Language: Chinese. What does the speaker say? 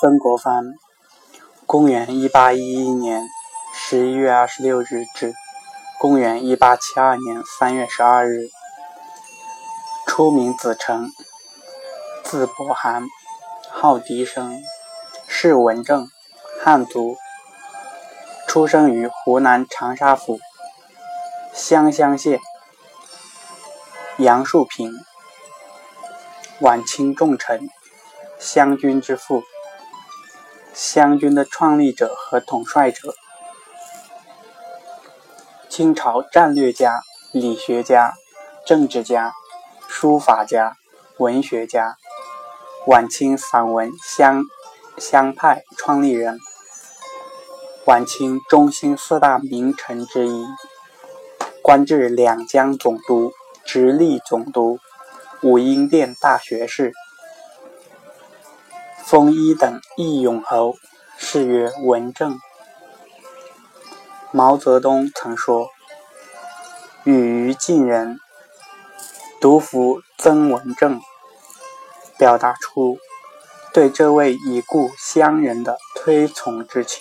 曾国藩，公元一八一一年十一月二十六日至公元一八七二年三月十二日，初名子成，字伯涵，号笛生，是文正，汉族，出生于湖南长沙府湘乡县杨树坪，晚清重臣，湘军之父。湘军的创立者和统帅者，清朝战略家、理学家、政治家、书法家、文学家，晚清散文湘湘派创立人，晚清中兴四大名臣之一，官至两江总督、直隶总督、武英殿大学士。封一等义勇侯，谥曰文正。毛泽东曾说：“与于近人，独服曾文正。”表达出对这位已故乡人的推崇之情。